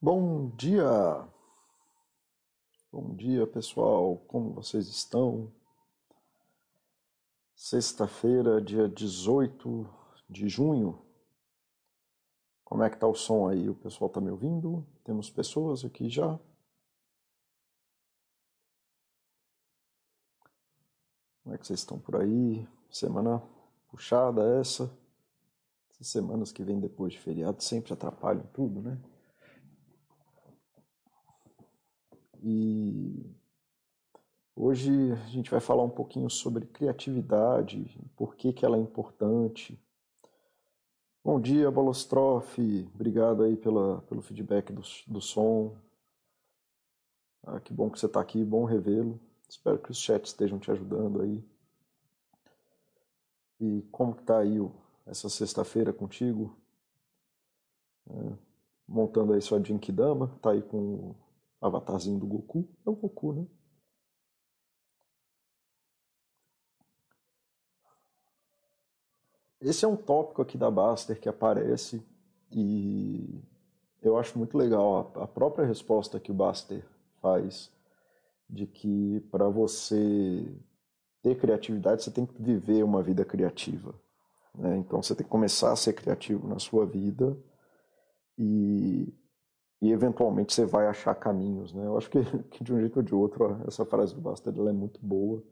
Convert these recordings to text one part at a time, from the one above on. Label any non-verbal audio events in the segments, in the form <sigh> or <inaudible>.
Bom dia! Bom dia, pessoal. Como vocês estão? Sexta-feira, dia 18 de junho. Como é que tá o som aí? O pessoal tá me ouvindo? Temos pessoas aqui já? Como é que vocês estão por aí? Semana puxada essa? Essas semanas que vêm depois de feriado sempre atrapalham tudo, né? E hoje a gente vai falar um pouquinho sobre criatividade, por que, que ela é importante. Bom dia, Bolostrofe, obrigado aí pela, pelo feedback do, do som. Ah, que bom que você está aqui, bom revê-lo. Espero que os chats estejam te ajudando aí. E como que tá aí o, essa sexta-feira contigo? É, montando aí sua Jinkidama, tá aí com avatarzinho do Goku. É o Goku, né? Esse é um tópico aqui da Baster que aparece e eu acho muito legal a própria resposta que o Baster faz de que para você ter criatividade você tem que viver uma vida criativa. Né? Então você tem que começar a ser criativo na sua vida e e eventualmente você vai achar caminhos, né? Eu acho que, <laughs> que de um jeito ou de outro essa frase do Basta ela é muito boa.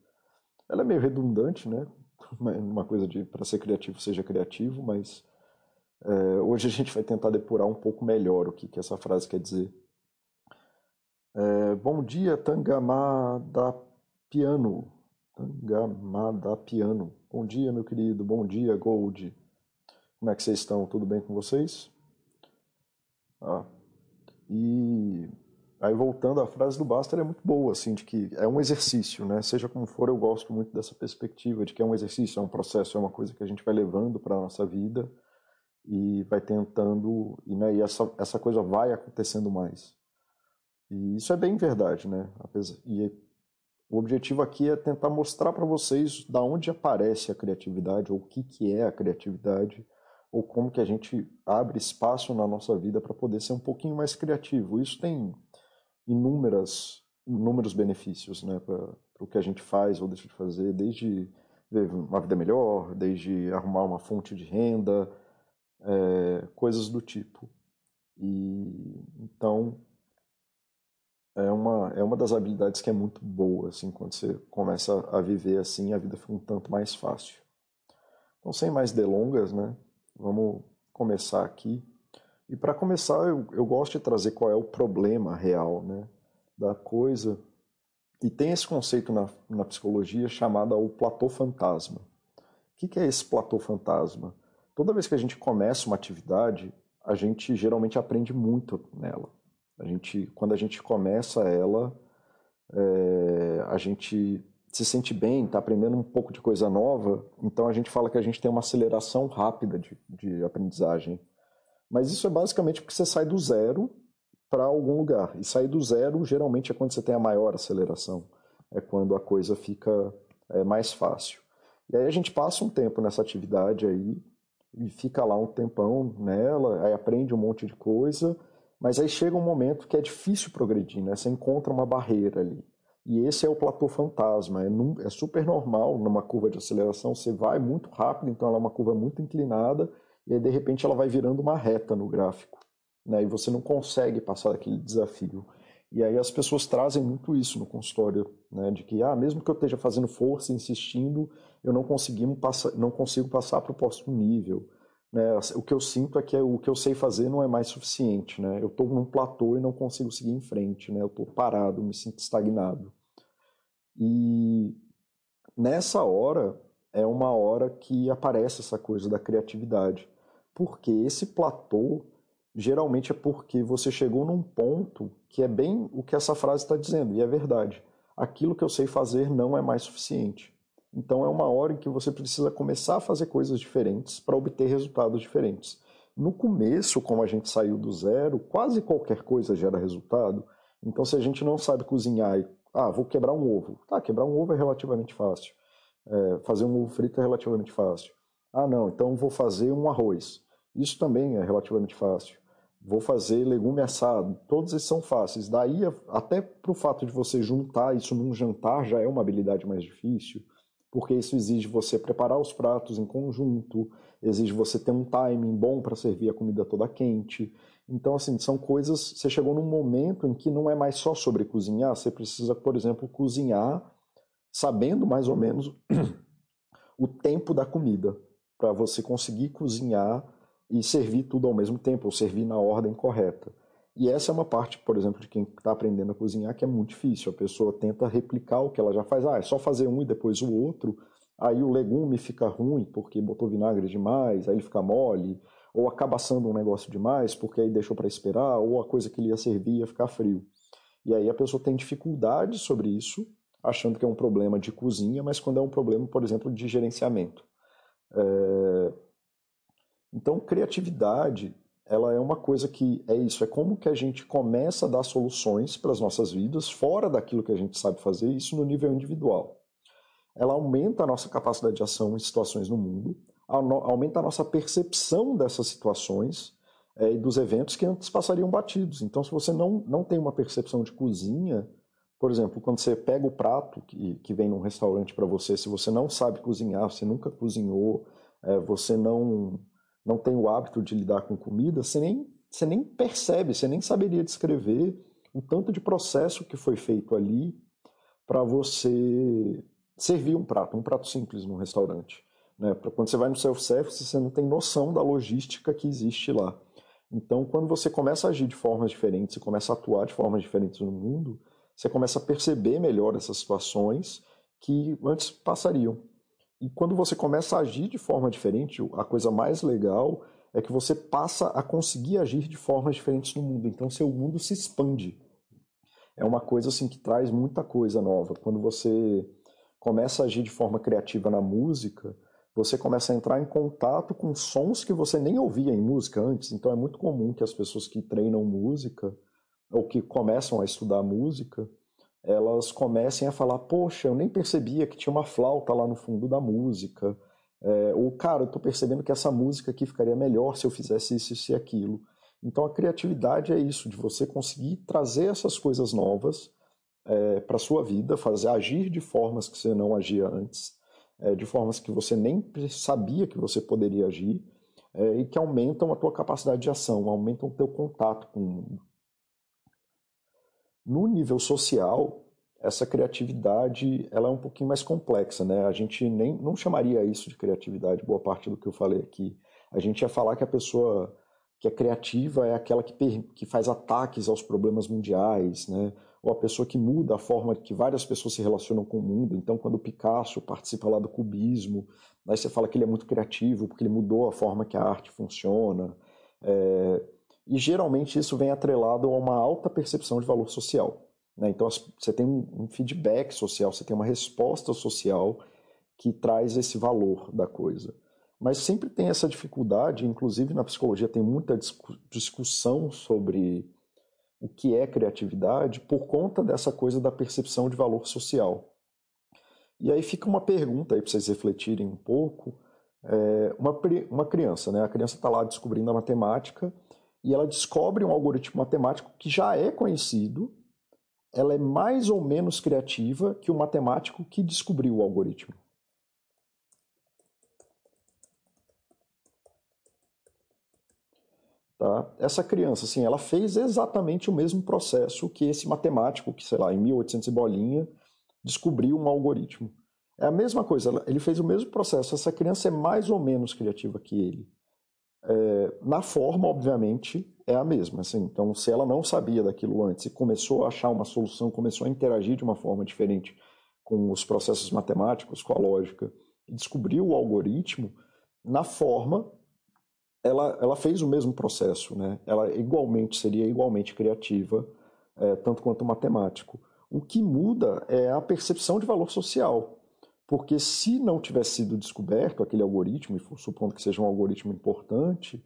Ela é meio redundante, né? <laughs> Uma coisa de para ser criativo seja criativo, mas é, hoje a gente vai tentar depurar um pouco melhor o que, que essa frase quer dizer. É, bom dia, Tangamada Piano. Tangamada Piano. Bom dia, meu querido. Bom dia, Gold. Como é que vocês estão? Tudo bem com vocês? Ah, e aí voltando à frase do Baster é muito boa, assim, de que é um exercício, né? Seja como for, eu gosto muito dessa perspectiva de que é um exercício, é um processo, é uma coisa que a gente vai levando para a nossa vida e vai tentando, e, né, e essa, essa coisa vai acontecendo mais. E isso é bem verdade, né? E o objetivo aqui é tentar mostrar para vocês da onde aparece a criatividade, ou o que, que é a criatividade, ou como que a gente abre espaço na nossa vida para poder ser um pouquinho mais criativo. Isso tem inúmeras, inúmeros benefícios né, para o que a gente faz ou deixa de fazer, desde uma vida melhor, desde arrumar uma fonte de renda, é, coisas do tipo. E então é uma, é uma das habilidades que é muito boa, assim, quando você começa a viver assim, a vida fica um tanto mais fácil. Então, sem mais delongas, né, Vamos começar aqui. E para começar, eu, eu gosto de trazer qual é o problema real né, da coisa. E tem esse conceito na, na psicologia chamado o platô fantasma. O que, que é esse platô fantasma? Toda vez que a gente começa uma atividade, a gente geralmente aprende muito nela. A gente, quando a gente começa ela, é, a gente se sente bem, está aprendendo um pouco de coisa nova, então a gente fala que a gente tem uma aceleração rápida de, de aprendizagem. Mas isso é basicamente porque você sai do zero para algum lugar. E sair do zero geralmente é quando você tem a maior aceleração. É quando a coisa fica é, mais fácil. E aí a gente passa um tempo nessa atividade aí e fica lá um tempão nela, aí aprende um monte de coisa, mas aí chega um momento que é difícil progredir, né? Você encontra uma barreira ali. E esse é o platô fantasma. É, num, é, super normal numa curva de aceleração, você vai muito rápido, então ela é uma curva muito inclinada, e aí de repente ela vai virando uma reta no gráfico. Né, e você não consegue passar daquele desafio. E aí as pessoas trazem muito isso no consultório, né, de que ah, mesmo que eu esteja fazendo força, insistindo, eu não, passar, não consigo passar para o próximo nível. Né, o que eu sinto é que o que eu sei fazer não é mais suficiente. Né, eu estou num platô e não consigo seguir em frente. Né, eu estou parado, me sinto estagnado. E nessa hora é uma hora que aparece essa coisa da criatividade. Porque esse platô geralmente é porque você chegou num ponto que é bem o que essa frase está dizendo, e é verdade. Aquilo que eu sei fazer não é mais suficiente. Então é uma hora em que você precisa começar a fazer coisas diferentes para obter resultados diferentes. No começo, como a gente saiu do zero, quase qualquer coisa gera resultado. Então, se a gente não sabe cozinhar e ah, vou quebrar um ovo. Tá, quebrar um ovo é relativamente fácil. É, fazer um ovo frito é relativamente fácil. Ah, não, então vou fazer um arroz. Isso também é relativamente fácil. vou fazer legume assado. Todos esses são fáceis. Daí, até para o fato de você juntar isso num jantar, já é uma habilidade mais difícil, porque isso exige você preparar os pratos em conjunto, exige você ter um timing bom para servir a comida toda quente. Então, assim, são coisas. Você chegou num momento em que não é mais só sobre cozinhar, você precisa, por exemplo, cozinhar sabendo mais ou menos <clears throat> o tempo da comida, para você conseguir cozinhar e servir tudo ao mesmo tempo, ou servir na ordem correta. E essa é uma parte, por exemplo, de quem está aprendendo a cozinhar que é muito difícil. A pessoa tenta replicar o que ela já faz. Ah, é só fazer um e depois o outro. Aí o legume fica ruim porque botou vinagre demais, aí ele fica mole, ou acaba assando um negócio demais porque aí deixou para esperar, ou a coisa que ele ia servir ia ficar frio. E aí a pessoa tem dificuldade sobre isso, achando que é um problema de cozinha, mas quando é um problema, por exemplo, de gerenciamento. É... Então, criatividade, ela é uma coisa que é isso, é como que a gente começa a dar soluções para as nossas vidas, fora daquilo que a gente sabe fazer, isso no nível individual. Ela aumenta a nossa capacidade de ação em situações no mundo, aumenta a nossa percepção dessas situações é, e dos eventos que antes passariam batidos. Então, se você não, não tem uma percepção de cozinha, por exemplo, quando você pega o prato que, que vem num restaurante para você, se você não sabe cozinhar, você nunca cozinhou, é, você não não tem o hábito de lidar com comida, você nem, você nem percebe, você nem saberia descrever o tanto de processo que foi feito ali para você servir um prato, um prato simples num restaurante. Né? Quando você vai no self-service, você não tem noção da logística que existe lá. Então, quando você começa a agir de formas diferentes, você começa a atuar de formas diferentes no mundo, você começa a perceber melhor essas situações que antes passariam. E quando você começa a agir de forma diferente, a coisa mais legal é que você passa a conseguir agir de formas diferentes no mundo. Então, seu mundo se expande. É uma coisa assim que traz muita coisa nova. Quando você começa a agir de forma criativa na música, você começa a entrar em contato com sons que você nem ouvia em música antes. Então, é muito comum que as pessoas que treinam música ou que começam a estudar música elas comecem a falar: Poxa, eu nem percebia que tinha uma flauta lá no fundo da música. É, ou, cara, eu estou percebendo que essa música aqui ficaria melhor se eu fizesse isso, isso e aquilo. Então, a criatividade é isso, de você conseguir trazer essas coisas novas é, para sua vida, fazer agir de formas que você não agia antes, é, de formas que você nem sabia que você poderia agir, é, e que aumentam a tua capacidade de ação, aumentam o teu contato com o mundo. No nível social, essa criatividade ela é um pouquinho mais complexa, né? A gente nem não chamaria isso de criatividade, boa parte do que eu falei aqui. A gente ia falar que a pessoa que é criativa é aquela que, que faz ataques aos problemas mundiais, né? Ou a pessoa que muda a forma que várias pessoas se relacionam com o mundo. Então, quando o Picasso participa lá do cubismo, aí você fala que ele é muito criativo porque ele mudou a forma que a arte funciona. É, e geralmente isso vem atrelado a uma alta percepção de valor social. Né? Então você tem um feedback social, você tem uma resposta social que traz esse valor da coisa. Mas sempre tem essa dificuldade, inclusive na psicologia tem muita discussão sobre o que é criatividade por conta dessa coisa da percepção de valor social. E aí fica uma pergunta aí para vocês refletirem um pouco. É, uma, uma criança, né? A criança está lá descobrindo a matemática e ela descobre um algoritmo matemático que já é conhecido, ela é mais ou menos criativa que o matemático que descobriu o algoritmo. Tá? Essa criança, assim, ela fez exatamente o mesmo processo que esse matemático, que, sei lá, em 1800 e bolinha, descobriu um algoritmo. É a mesma coisa, ele fez o mesmo processo. Essa criança é mais ou menos criativa que ele. É, na forma, obviamente, é a mesma. Assim. Então, se ela não sabia daquilo antes e começou a achar uma solução, começou a interagir de uma forma diferente com os processos matemáticos, com a lógica, e descobriu o algoritmo, na forma, ela, ela fez o mesmo processo. Né? Ela igualmente seria igualmente criativa, é, tanto quanto matemático. O que muda é a percepção de valor social. Porque se não tivesse sido descoberto aquele algoritmo, e supondo que seja um algoritmo importante,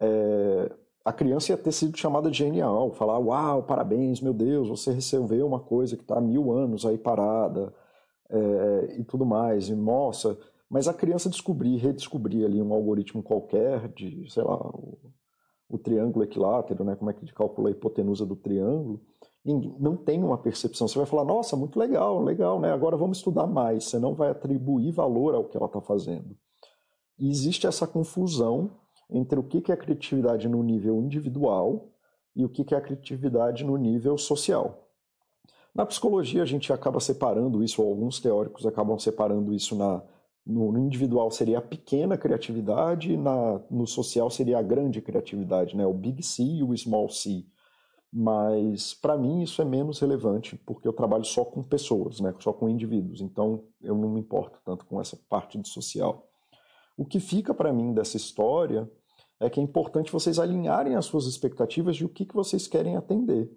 é, a criança ia ter sido chamada de genial, falar, uau, parabéns, meu Deus, você resolveu uma coisa que está há mil anos aí parada, é, e tudo mais, e nossa, mas a criança descobrir, redescobrir ali um algoritmo qualquer de, sei lá, o, o triângulo equilátero, né, como é que calcula a hipotenusa do triângulo, não tem uma percepção. Você vai falar, nossa, muito legal, legal, né? Agora vamos estudar mais. Você não vai atribuir valor ao que ela está fazendo. E existe essa confusão entre o que é criatividade no nível individual e o que é a criatividade no nível social. Na psicologia, a gente acaba separando isso, ou alguns teóricos acabam separando isso na no, individual seria a pequena criatividade, na, no social seria a grande criatividade, né? o big C e o small C. Mas para mim isso é menos relevante, porque eu trabalho só com pessoas, né? só com indivíduos, então eu não me importo tanto com essa parte do social. O que fica para mim dessa história é que é importante vocês alinharem as suas expectativas de o que, que vocês querem atender.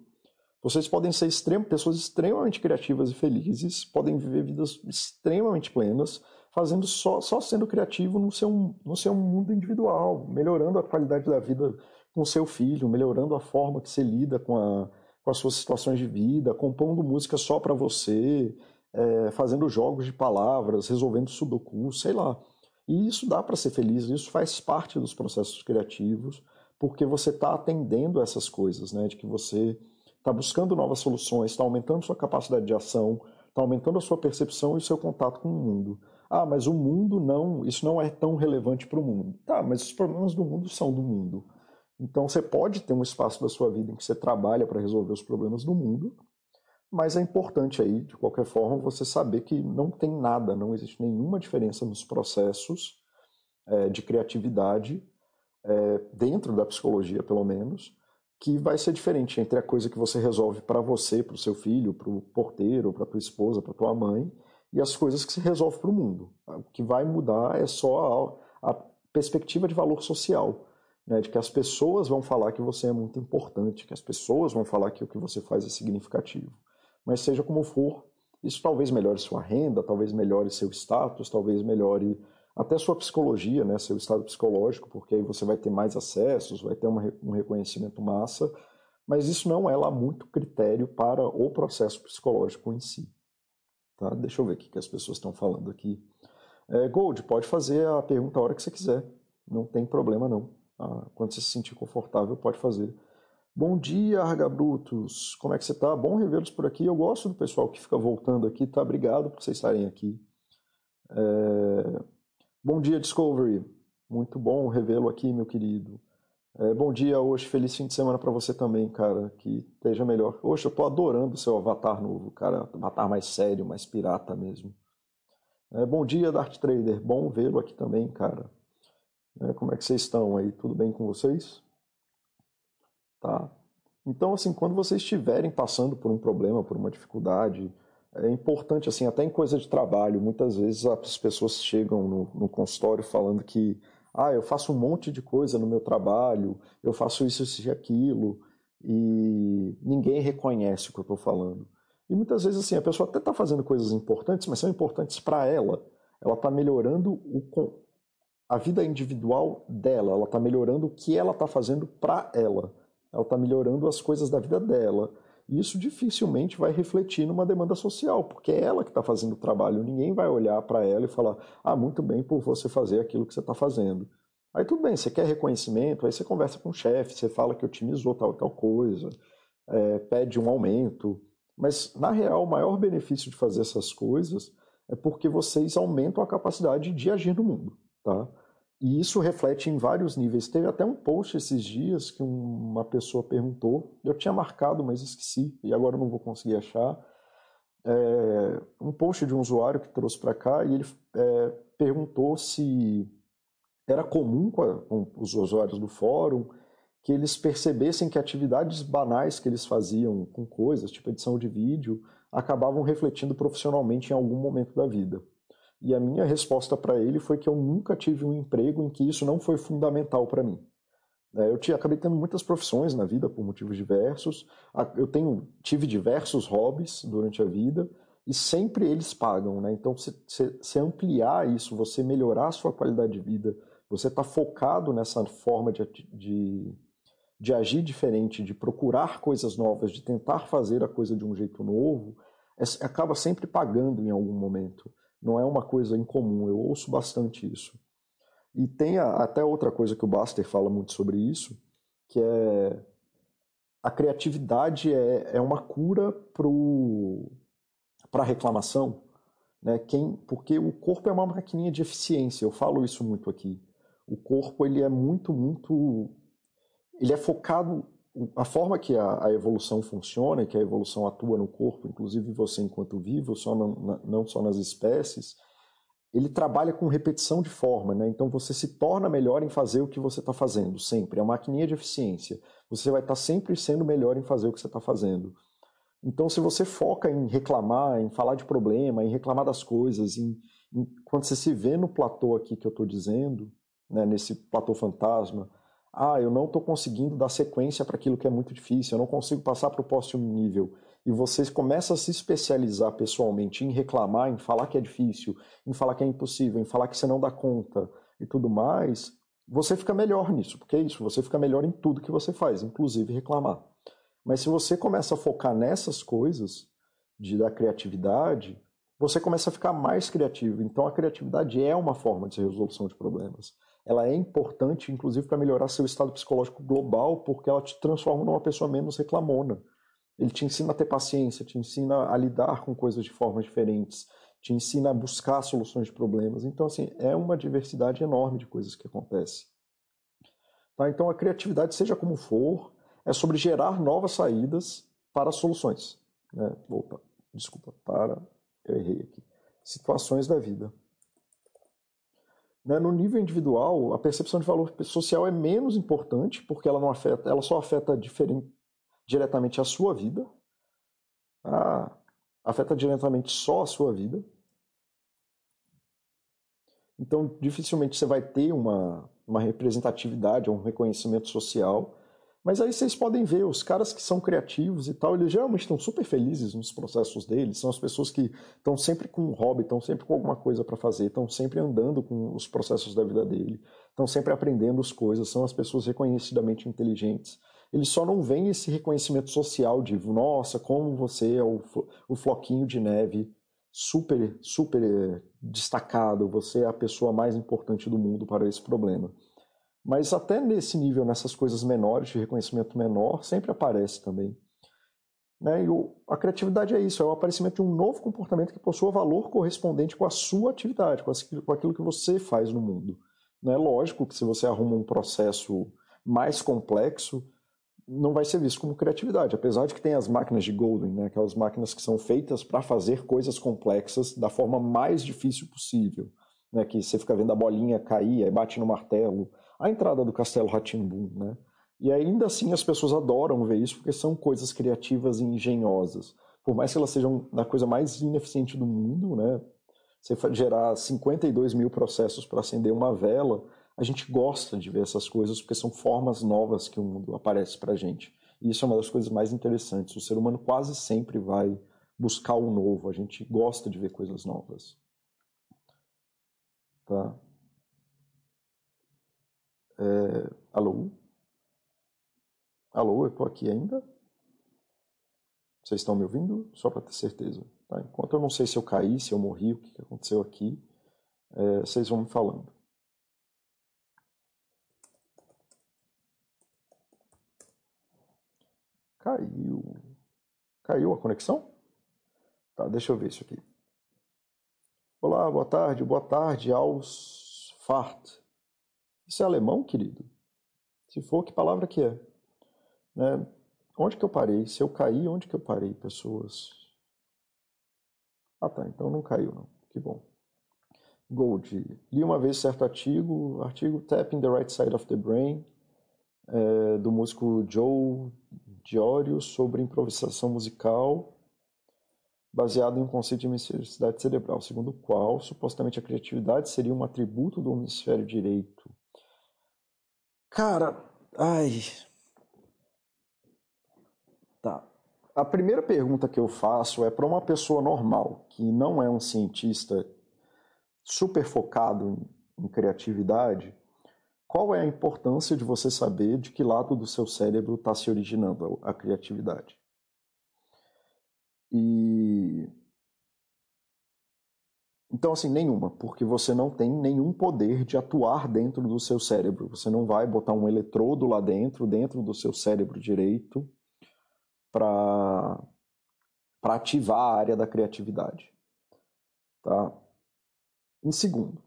Vocês podem ser extrem pessoas extremamente criativas e felizes, podem viver vidas extremamente plenas, fazendo só, só sendo criativo no seu, no seu mundo individual, melhorando a qualidade da vida com seu filho, melhorando a forma que você lida com, a, com as suas situações de vida, compondo música só para você, é, fazendo jogos de palavras, resolvendo sudoku, sei lá. E isso dá para ser feliz, isso faz parte dos processos criativos, porque você está atendendo essas coisas, né? De que você está buscando novas soluções, está aumentando sua capacidade de ação, está aumentando a sua percepção e o seu contato com o mundo. Ah, mas o mundo não, isso não é tão relevante para o mundo. Tá, mas os problemas do mundo são do mundo. Então você pode ter um espaço da sua vida em que você trabalha para resolver os problemas do mundo, mas é importante aí, de qualquer forma, você saber que não tem nada, não existe nenhuma diferença nos processos é, de criatividade, é, dentro da psicologia pelo menos, que vai ser diferente entre a coisa que você resolve para você, para o seu filho, para o porteiro, para a tua esposa, para tua mãe, e as coisas que se resolve para o mundo. O que vai mudar é só a, a perspectiva de valor social, né, de que as pessoas vão falar que você é muito importante, que as pessoas vão falar que o que você faz é significativo. Mas seja como for, isso talvez melhore sua renda, talvez melhore seu status, talvez melhore até sua psicologia, né, seu estado psicológico, porque aí você vai ter mais acessos, vai ter uma, um reconhecimento massa, mas isso não é lá muito critério para o processo psicológico em si. Tá? Deixa eu ver o que as pessoas estão falando aqui. É, Gold, pode fazer a pergunta a hora que você quiser. Não tem problema não. Ah, quando você se sentir confortável, pode fazer. Bom dia, Argabrutos. Como é que você está? Bom revê-los por aqui. Eu gosto do pessoal que fica voltando aqui. Tá? Obrigado por vocês estarem aqui. É... Bom dia, Discovery. Muito bom revê-lo aqui, meu querido. É, bom dia hoje, feliz fim de semana para você também, cara. Que esteja melhor. Hoje eu tô adorando o seu avatar novo, cara. Avatar mais sério, mais pirata mesmo. É, bom dia, Dart Trader. Bom vê-lo aqui também, cara. É, como é que vocês estão aí? Tudo bem com vocês? Tá. Então, assim, quando vocês estiverem passando por um problema, por uma dificuldade, é importante, assim, até em coisa de trabalho, muitas vezes as pessoas chegam no, no consultório falando que ah, eu faço um monte de coisa no meu trabalho, eu faço isso, isso e aquilo, e ninguém reconhece o que eu estou falando. E muitas vezes assim, a pessoa até está fazendo coisas importantes, mas são importantes para ela. Ela está melhorando o, a vida individual dela, ela está melhorando o que ela está fazendo para ela. Ela está melhorando as coisas da vida dela isso dificilmente vai refletir numa demanda social, porque é ela que está fazendo o trabalho. Ninguém vai olhar para ela e falar: ah, muito bem por você fazer aquilo que você está fazendo. Aí tudo bem, você quer reconhecimento, aí você conversa com o chefe, você fala que otimizou tal tal coisa, é, pede um aumento. Mas, na real, o maior benefício de fazer essas coisas é porque vocês aumentam a capacidade de agir no mundo. Tá? E isso reflete em vários níveis. Teve até um post esses dias que uma pessoa perguntou, eu tinha marcado, mas esqueci, e agora não vou conseguir achar. É, um post de um usuário que trouxe para cá e ele é, perguntou se era comum com, a, com os usuários do fórum que eles percebessem que atividades banais que eles faziam com coisas, tipo edição de vídeo, acabavam refletindo profissionalmente em algum momento da vida. E a minha resposta para ele foi que eu nunca tive um emprego em que isso não foi fundamental para mim. É, eu tinha, acabei tendo muitas profissões na vida por motivos diversos. Eu tenho, tive diversos hobbies durante a vida e sempre eles pagam, né? Então, se, se, se ampliar isso, você melhorar a sua qualidade de vida, você está focado nessa forma de, de, de agir diferente, de procurar coisas novas, de tentar fazer a coisa de um jeito novo, é, acaba sempre pagando em algum momento não é uma coisa incomum, eu ouço bastante isso. E tem a, até outra coisa que o Baster fala muito sobre isso, que é a criatividade é, é uma cura para a reclamação, né? Quem, porque o corpo é uma maquininha de eficiência, eu falo isso muito aqui. O corpo ele é muito, muito, ele é focado a forma que a, a, evolução funciona, que a evolução atua no corpo, inclusive você enquanto vivo, só não, não só nas espécies, ele trabalha com repetição de forma, né? Então você se torna melhor em fazer o que você está fazendo, sempre. É uma maquininha de eficiência. Você vai estar tá sempre sendo melhor em fazer o que você está fazendo. Então, se você foca em reclamar, em falar de problema, em reclamar das coisas, em, em quando você se vê no platô aqui que eu estou dizendo, né, nesse platô fantasma, ah, eu não estou conseguindo dar sequência para aquilo que é muito difícil, eu não consigo passar para o próximo nível. E você começa a se especializar pessoalmente em reclamar, em falar que é difícil, em falar que é impossível, em falar que você não dá conta e tudo mais, você fica melhor nisso, porque é isso, você fica melhor em tudo que você faz, inclusive reclamar. Mas se você começa a focar nessas coisas de da criatividade, você começa a ficar mais criativo. Então a criatividade é uma forma de resolução de problemas ela é importante, inclusive, para melhorar seu estado psicológico global, porque ela te transforma numa pessoa menos reclamona. Ele te ensina a ter paciência, te ensina a lidar com coisas de formas diferentes, te ensina a buscar soluções de problemas. Então, assim, é uma diversidade enorme de coisas que acontece. Tá? Então, a criatividade, seja como for, é sobre gerar novas saídas para soluções. Né? Opa, desculpa, para, eu errei aqui. Situações da vida. Né? No nível individual, a percepção de valor social é menos importante, porque ela não afeta, ela só afeta diretamente a sua vida. Afeta diretamente só a sua vida. Então, dificilmente você vai ter uma, uma representatividade um reconhecimento social mas aí vocês podem ver, os caras que são criativos e tal, eles geralmente estão super felizes nos processos deles, são as pessoas que estão sempre com um hobby, estão sempre com alguma coisa para fazer, estão sempre andando com os processos da vida dele, estão sempre aprendendo as coisas, são as pessoas reconhecidamente inteligentes. Eles só não veem esse reconhecimento social de, nossa, como você é o, o floquinho de neve super, super eh, destacado, você é a pessoa mais importante do mundo para esse problema. Mas até nesse nível, nessas coisas menores, de reconhecimento menor, sempre aparece também. Né? E o, a criatividade é isso, é o aparecimento de um novo comportamento que possua valor correspondente com a sua atividade, com, com aquilo que você faz no mundo. É lógico que se você arruma um processo mais complexo, não vai ser visto como criatividade, apesar de que tem as máquinas de Golden, né? aquelas máquinas que são feitas para fazer coisas complexas da forma mais difícil possível, né? que você fica vendo a bolinha cair, aí bate no martelo, a entrada do Castelo Ratimbum, né? E ainda assim as pessoas adoram ver isso porque são coisas criativas e engenhosas. Por mais que elas sejam a coisa mais ineficiente do mundo, né? Você gerar 52 mil processos para acender uma vela, a gente gosta de ver essas coisas porque são formas novas que o mundo aparece para a gente. E isso é uma das coisas mais interessantes. O ser humano quase sempre vai buscar o novo. A gente gosta de ver coisas novas. Tá? É, alô? Alô, eu estou aqui ainda? Vocês estão me ouvindo? Só para ter certeza. Tá? Enquanto eu não sei se eu caí, se eu morri, o que aconteceu aqui, é, vocês vão me falando. Caiu. Caiu a conexão? Tá, deixa eu ver isso aqui. Olá, boa tarde, boa tarde aos Fart. Isso é alemão, querido? Se for, que palavra que é? Né? Onde que eu parei? Se eu caí, onde que eu parei, pessoas? Ah, tá. Então não caiu, não. Que bom. Gold. Li uma vez certo artigo, artigo Tapping the Right Side of the Brain, é, do músico Joe Diorio sobre improvisação musical baseado em um conceito de hemisfericidade cerebral, segundo o qual supostamente a criatividade seria um atributo do hemisfério direito Cara, ai. Tá. A primeira pergunta que eu faço é para uma pessoa normal, que não é um cientista super focado em, em criatividade, qual é a importância de você saber de que lado do seu cérebro está se originando a, criatividade? E Então, assim, nenhuma, porque você não tem nenhum poder de atuar dentro do seu cérebro. Você não vai botar um eletrodo lá dentro, dentro do seu cérebro direito, para ativar a área da criatividade. Tá? Em segundo,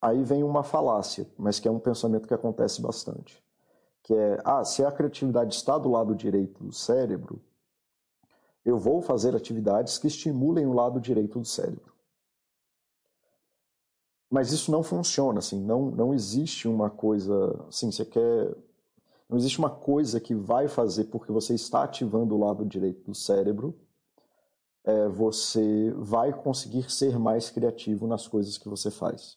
aí vem uma falácia, mas que é um pensamento que acontece bastante. Que é, ah, se a criatividade está do lado direito do cérebro, eu vou fazer atividades que estimulem o lado direito do cérebro. Mas isso não funciona, assim, não, não existe uma coisa, assim, você quer... Não existe uma coisa que vai fazer porque você está ativando o lado direito do cérebro, é, você vai conseguir ser mais criativo nas coisas que você faz.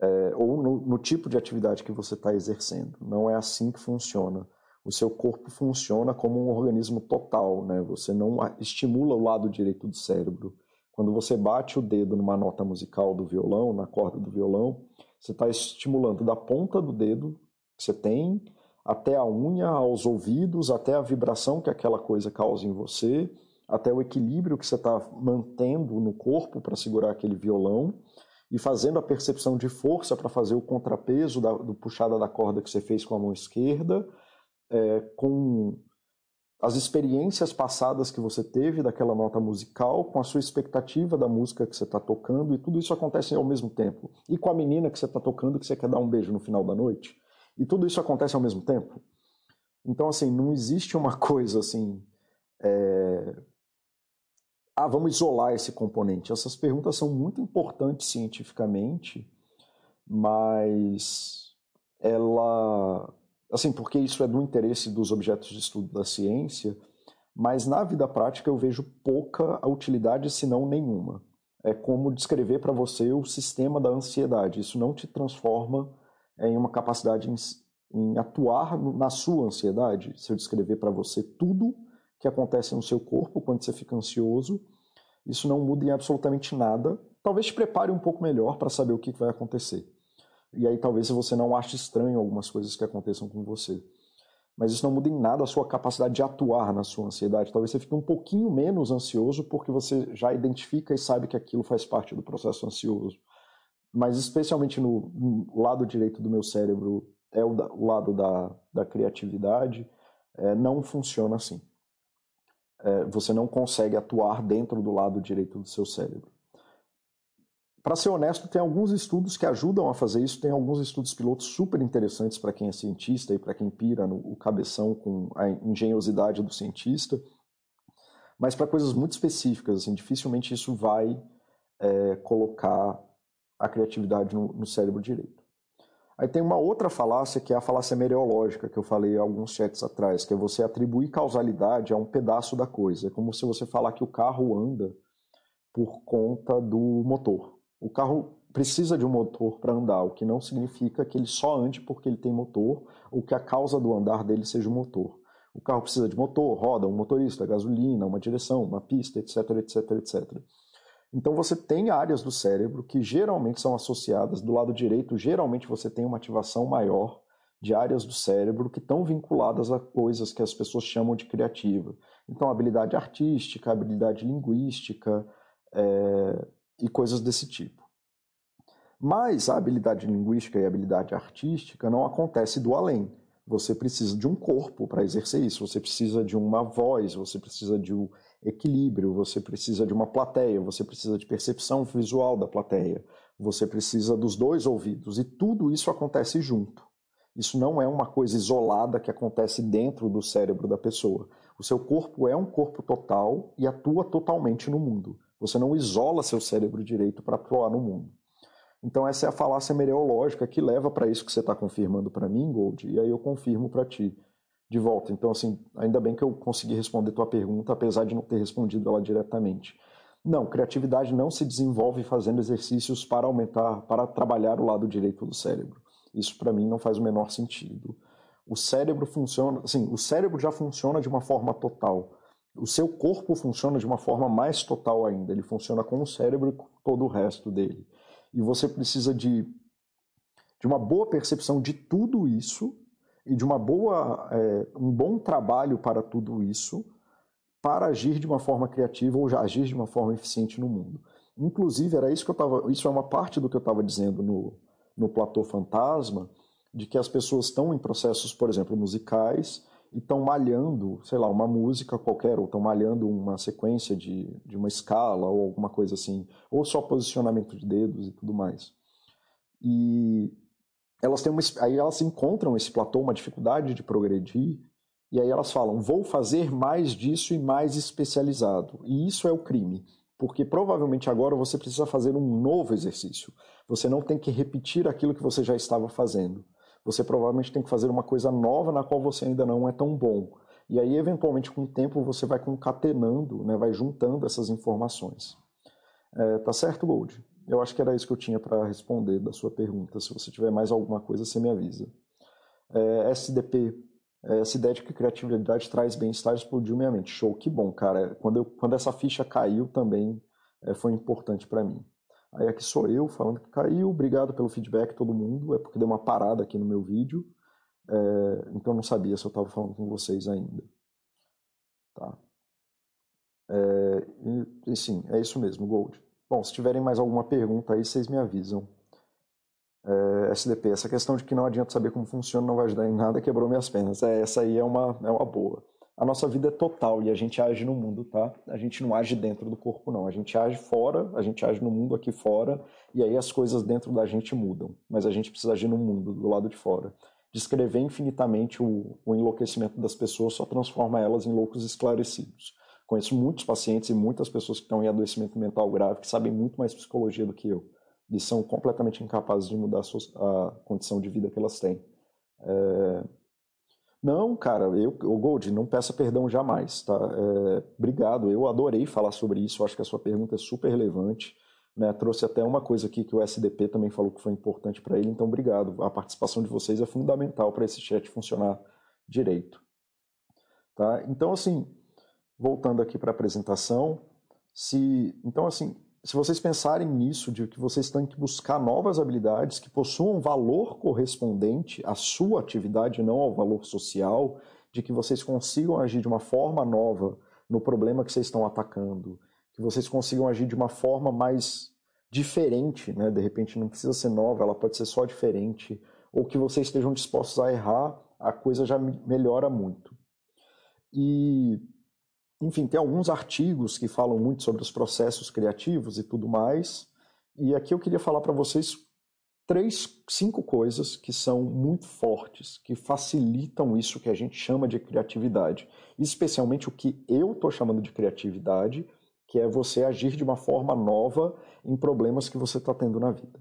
É, ou no, no tipo de atividade que você está exercendo. Não é assim que funciona. O seu corpo funciona como um organismo total, né? Você não estimula o lado direito do cérebro quando você bate o dedo numa nota musical do violão, na corda do violão, você está estimulando da ponta do dedo que você tem até a unha, aos ouvidos, até a vibração que aquela coisa causa em você, até o equilíbrio que você está mantendo no corpo para segurar aquele violão e fazendo a percepção de força para fazer o contrapeso da, do puxada da corda que você fez com a mão esquerda, é, com as experiências passadas que você teve daquela nota musical, com a sua expectativa da música que você está tocando, e tudo isso acontece ao mesmo tempo. E com a menina que você está tocando, que você quer dar um beijo no final da noite, e tudo isso acontece ao mesmo tempo. Então, assim, não existe uma <laughs> coisa assim. É... Ah, vamos isolar esse componente. Essas perguntas são muito importantes cientificamente, mas ela assim, porque isso é do interesse dos objetos de estudo da ciência, mas na vida prática eu vejo pouca utilidade, se não nenhuma. É como descrever para você o sistema da ansiedade. Isso não te transforma em uma capacidade em, em atuar na sua ansiedade. Se eu descrever para você tudo que acontece no seu corpo quando você fica ansioso, isso não muda em absolutamente nada. Talvez te prepare um pouco melhor para saber o que vai acontecer. E aí talvez você não ache estranho algumas coisas que aconteçam com você. Mas isso não muda em nada a sua capacidade de atuar na sua ansiedade. Talvez você fique um pouquinho menos ansioso porque você já identifica e sabe que aquilo faz parte do processo ansioso. Mas especialmente no, no lado direito do meu cérebro, é o, da, o lado da, da criatividade, é, não funciona assim. É, você não consegue atuar dentro do lado direito do seu cérebro para ser honesto, tem alguns estudos que ajudam a fazer isso, tem alguns estudos pilotos super interessantes para quem é cientista e para quem pira no o cabeção com a engenhosidade do cientista, mas para coisas muito específicas, assim, dificilmente isso vai é, colocar a criatividade no, no, cérebro direito. Aí tem uma outra falácia que é a falácia mereológica, que eu falei alguns chats atrás, que é você atribuir causalidade a um pedaço da coisa. É como se você falar que o carro anda por conta do motor. O carro precisa de um motor para andar, o que não significa que ele só ande porque ele tem motor ou que a causa do andar dele seja o motor. O carro precisa de motor, roda, um motorista, gasolina, uma direção, uma pista, etc, etc, etc. Então você tem áreas do cérebro que geralmente são associadas do lado direito, geralmente você tem uma ativação maior de áreas do cérebro que estão vinculadas a coisas que as pessoas chamam de criativa. Então habilidade artística, habilidade linguística, é, e coisas desse tipo. Mas a habilidade linguística e a habilidade artística não acontece do além. Você precisa de um corpo para exercer isso, você precisa de uma voz, você precisa de um equilíbrio, você precisa de uma plateia, você precisa de percepção visual da plateia, você precisa dos dois ouvidos e tudo isso acontece junto. Isso não é uma coisa isolada que acontece dentro do cérebro da pessoa. O seu corpo é um corpo total e atua totalmente no mundo. Você não isola seu cérebro direito para atuar no mundo. Então essa é a falácia mereológica que leva para isso que você está confirmando para mim, Gold, e aí eu confirmo para ti de volta. Então assim, ainda bem que eu consegui responder tua pergunta, apesar de não ter respondido ela diretamente. Não, criatividade não se desenvolve fazendo exercícios para aumentar, para trabalhar o lado direito do cérebro. Isso para mim não faz o menor sentido. O cérebro funciona, assim, o cérebro já funciona de uma forma total o seu corpo funciona de uma forma mais total ainda. Ele funciona com o cérebro e com todo o resto dele. E você precisa de, de uma boa percepção de tudo isso e de uma boa, é, um bom trabalho para tudo isso para agir de uma forma criativa ou agir de uma forma eficiente no mundo. Inclusive, era isso que eu estava. Isso é uma parte do que eu estava dizendo no, no Platô Fantasma, de que as pessoas estão em processos, por exemplo, musicais, e estão malhando, sei lá, uma música qualquer, ou estão malhando uma sequência de, de uma escala, ou alguma coisa assim, ou só posicionamento de dedos e tudo mais. E elas têm uma, aí elas encontram esse platô, uma dificuldade de progredir, e aí elas falam: vou fazer mais disso e mais especializado. E isso é o crime, porque provavelmente agora você precisa fazer um novo exercício. Você não tem que repetir aquilo que você já estava fazendo. Você provavelmente tem que fazer uma coisa nova na qual você ainda não é tão bom. E aí, eventualmente, com o tempo, você vai concatenando, né, vai juntando essas informações. É, tá certo, Gold? Eu acho que era isso que eu tinha para responder da sua pergunta. Se você tiver mais alguma coisa, você me avisa. É, SDP, é, essa ideia de que criatividade traz bem-estar explodiu minha mente. Show, que bom, cara. Quando, eu, quando essa ficha caiu também é, foi importante para mim. Aí aqui sou eu falando que caiu. Obrigado pelo feedback, todo mundo. É porque deu uma parada aqui no meu vídeo. É, então não sabia se eu estava falando com vocês ainda. Tá. É, e, e sim, é isso mesmo, Gold. Bom, se tiverem mais alguma pergunta aí, vocês me avisam. É, SDP, essa questão de que não adianta saber como funciona, não vai ajudar em nada, quebrou minhas pernas. É, essa aí é uma, é uma boa. A nossa vida é total e a gente age no mundo, tá? A gente não age dentro do corpo, não. A gente age fora, a gente age no mundo aqui fora, e aí as coisas dentro da gente mudam. Mas a gente precisa agir no mundo, do lado de fora. Descrever infinitamente o, o enlouquecimento das pessoas só transforma elas em loucos esclarecidos. Conheço muitos pacientes e muitas pessoas que estão em adoecimento mental grave que sabem muito mais psicologia do que eu e são completamente incapazes de mudar a, sua, a condição de vida que elas têm. É... Não, cara, eu, o Gold, não peça perdão jamais, tá? É... Obrigado, eu adorei falar sobre isso, acho que a sua pergunta é super relevante. Né? Trouxe até uma coisa aqui que o SDP também falou que foi importante para ele, então obrigado. A participação de vocês é fundamental para esse chat funcionar direito. Tá? Então, assim, voltando aqui para a apresentação, se então assim, se vocês pensarem nisso, de que vocês têm que buscar novas habilidades que possuam valor correspondente à sua atividade, não ao valor social, de que vocês consigam agir de uma forma nova no problema que vocês estão atacando, que vocês consigam agir de uma forma mais diferente, né? De repente não precisa ser nova, ela pode ser só diferente, ou que vocês estejam dispostos a errar, a coisa já melhora muito. E enfim, tem alguns artigos que falam muito sobre os processos criativos e tudo mais. E aqui eu queria falar para vocês três, cinco coisas que são muito fortes, que facilitam isso que a gente chama de criatividade. Especialmente o que eu estou chamando de criatividade, que é você agir de uma forma nova em problemas que você está tendo na vida.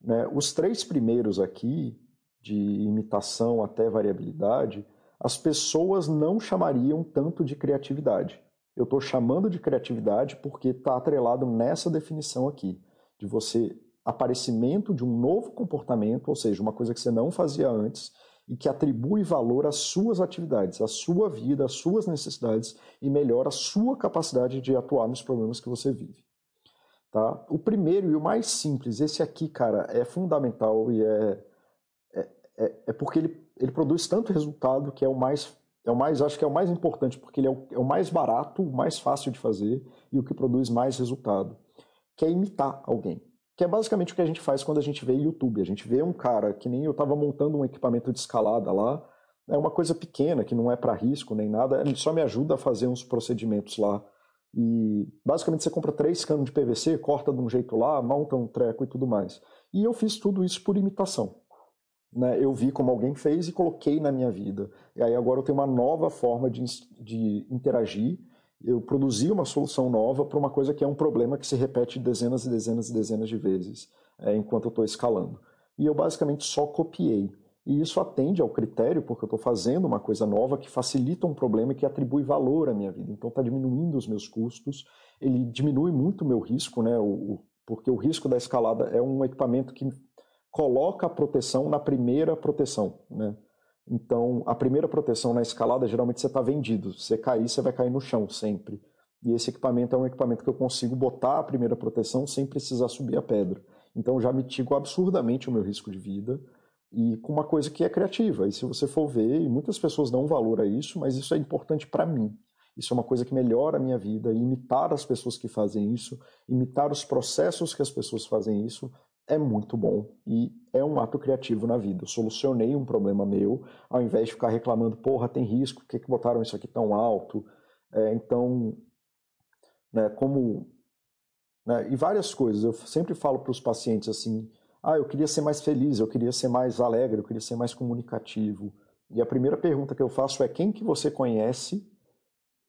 Né? Os três primeiros aqui, de imitação até variabilidade, as pessoas não chamariam tanto de criatividade. Eu estou chamando de criatividade porque está atrelado nessa definição aqui, de você aparecimento de um novo comportamento, ou seja, uma coisa que você não fazia antes e que atribui valor às suas atividades, à sua vida, às suas necessidades e melhora a sua capacidade de atuar nos problemas que você vive. Tá? O primeiro e o mais simples, esse aqui, cara, é fundamental e é, é, é, é porque ele ele produz tanto resultado que é o mais, é o mais acho que é o mais importante, porque ele é o, é o mais barato, o mais fácil de fazer e o que produz mais resultado, que é imitar alguém. Que é basicamente o que a gente faz quando a gente vê YouTube. A gente vê um cara que nem eu estava montando um equipamento de escalada lá, é uma coisa pequena, que não é para risco nem nada, ele só me ajuda a fazer uns procedimentos lá. E basicamente você compra três canos de PVC, corta de um jeito lá, monta um treco e tudo mais. E eu fiz tudo isso por imitação né, eu vi como alguém fez e coloquei na minha vida. E aí agora eu tenho uma nova forma de, de interagir. Eu produzi uma solução nova para uma coisa que é um problema que se repete dezenas e dezenas e dezenas de vezes é, enquanto eu estou escalando. E eu basicamente só copiei. E isso atende ao critério, porque eu estou fazendo uma coisa nova que facilita um problema e que atribui valor à minha vida. Então está diminuindo os meus custos, ele diminui muito o meu risco, né? O, porque o risco da escalada é um equipamento que coloca a proteção na primeira proteção, né? Então, a primeira proteção na escalada, geralmente você está vendido. Se você cair, você vai cair no chão sempre. E esse equipamento é um equipamento que eu consigo botar a primeira proteção sem precisar subir a pedra. Então, já mitigo absurdamente o meu risco de vida e com uma coisa que é criativa. E se você for ver, e muitas pessoas dão valor a isso, mas isso é importante para mim. Isso é uma coisa que melhora a minha vida. E imitar as pessoas que fazem isso, imitar os processos que as pessoas fazem isso, é muito bom e é um ato criativo na vida. Eu solucionei um problema meu, ao invés de ficar reclamando, porra, tem risco, por que, que botaram isso aqui tão alto? É, então, né, como. Né, e várias coisas. Eu sempre falo para os pacientes assim: ah, eu queria ser mais feliz, eu queria ser mais alegre, eu queria ser mais comunicativo. E a primeira pergunta que eu faço é: quem que você conhece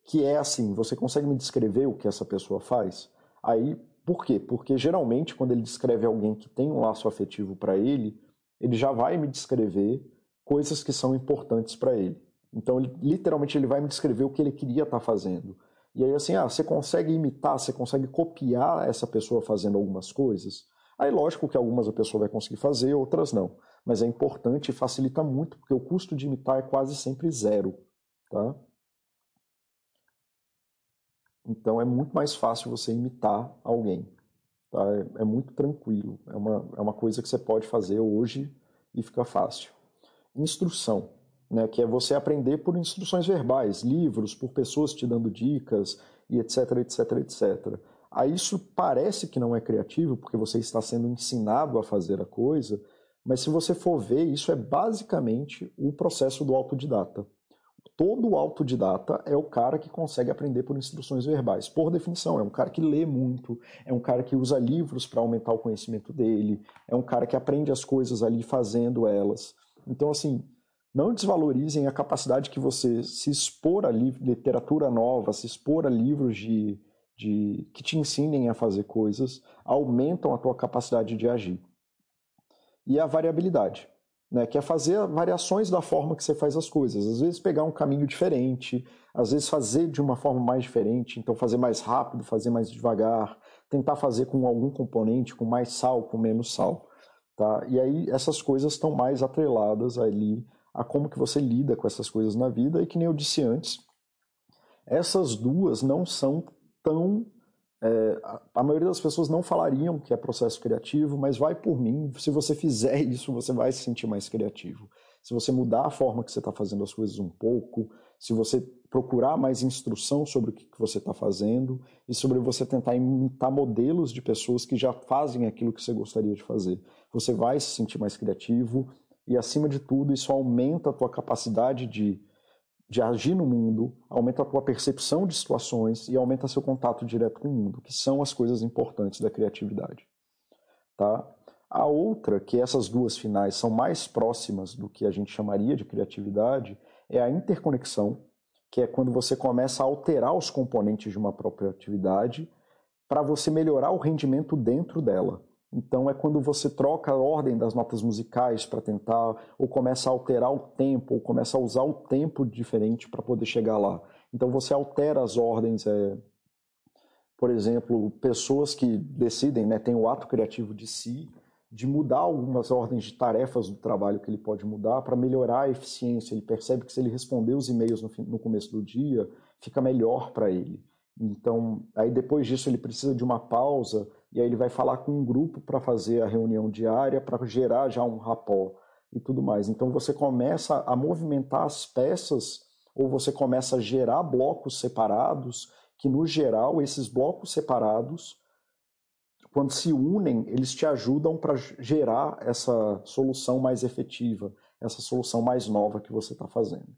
que é assim? Você consegue me descrever o que essa pessoa faz? Aí por quê? Porque geralmente quando ele descreve alguém que tem um laço afetivo para ele, ele já vai me descrever coisas que são importantes para ele. Então, ele, literalmente, ele vai me descrever o que ele queria estar tá fazendo. E aí, assim, ah, você consegue imitar, você consegue copiar essa pessoa fazendo algumas coisas? Aí, lógico que algumas a pessoa vai conseguir fazer, outras não. Mas é importante e facilita muito, porque o custo de imitar é quase sempre zero, tá? Então é muito mais fácil você imitar alguém. Tá? É, é, muito tranquilo. É uma, é uma coisa que você pode fazer hoje e fica fácil. Instrução, né, que é você aprender por instruções verbais, livros, por pessoas te dando dicas e etc, etc, etc. Aí isso parece que não é criativo, porque você está sendo ensinado a fazer a coisa, mas se você for ver, isso é basicamente o processo do autodidata todo autodidata é o cara que consegue aprender por instruções verbais. Por definição, é um cara que lê muito, é um cara que usa livros para aumentar o conhecimento dele, é um cara que aprende as coisas ali fazendo elas. Então, assim, não desvalorizem a capacidade que você se expor a literatura nova, se expor a livros de, de que te ensinem a fazer coisas, aumentam a tua capacidade de agir. E a variabilidade né, que é fazer variações da forma que você faz as coisas. Às vezes pegar um caminho diferente, às vezes fazer de uma forma mais diferente, então fazer mais rápido, fazer mais devagar, tentar fazer com algum componente, com mais sal, com menos sal. Tá? E aí essas coisas estão mais atreladas ali a como que você lida com essas coisas na vida e que nem eu disse antes, essas duas não são tão é, a maioria das pessoas não falariam que é processo criativo, mas vai por mim. Se você fizer <laughs> isso, você vai se sentir mais criativo. Se você mudar a forma que você está fazendo as coisas um pouco, se você procurar mais instrução sobre o que, que você está fazendo e sobre você tentar imitar modelos de pessoas que já fazem aquilo que você gostaria de fazer, você vai se sentir mais criativo e, acima de tudo, isso aumenta a tua capacidade de de agir no mundo, aumenta a tua percepção de situações e aumenta seu contato direto com o mundo, que são as coisas importantes da criatividade. Tá? A outra, que essas duas finais são mais próximas do que a gente chamaria de criatividade, é a interconexão, que é quando você começa a alterar os componentes de uma própria atividade para você melhorar o rendimento dentro dela. Então é quando você troca a ordem das notas musicais para tentar, ou começa a alterar o tempo, ou começa a usar o tempo diferente para poder chegar lá. Então você altera as ordens. É... Por exemplo, pessoas que decidem, né, tem o ato criativo de si, de mudar algumas ordens de tarefas do trabalho que ele pode mudar para melhorar a eficiência. Ele percebe que se ele responder os e-mails no, no começo do dia, fica melhor para ele. Então, aí depois disso ele precisa de uma pausa e aí ele vai falar com um grupo para fazer a reunião diária, para gerar já um rapó e tudo mais. Então você começa a movimentar as peças ou você começa a gerar blocos separados, que no geral esses blocos separados, quando se unem, eles te ajudam para gerar essa solução mais efetiva, essa solução mais nova que você está fazendo,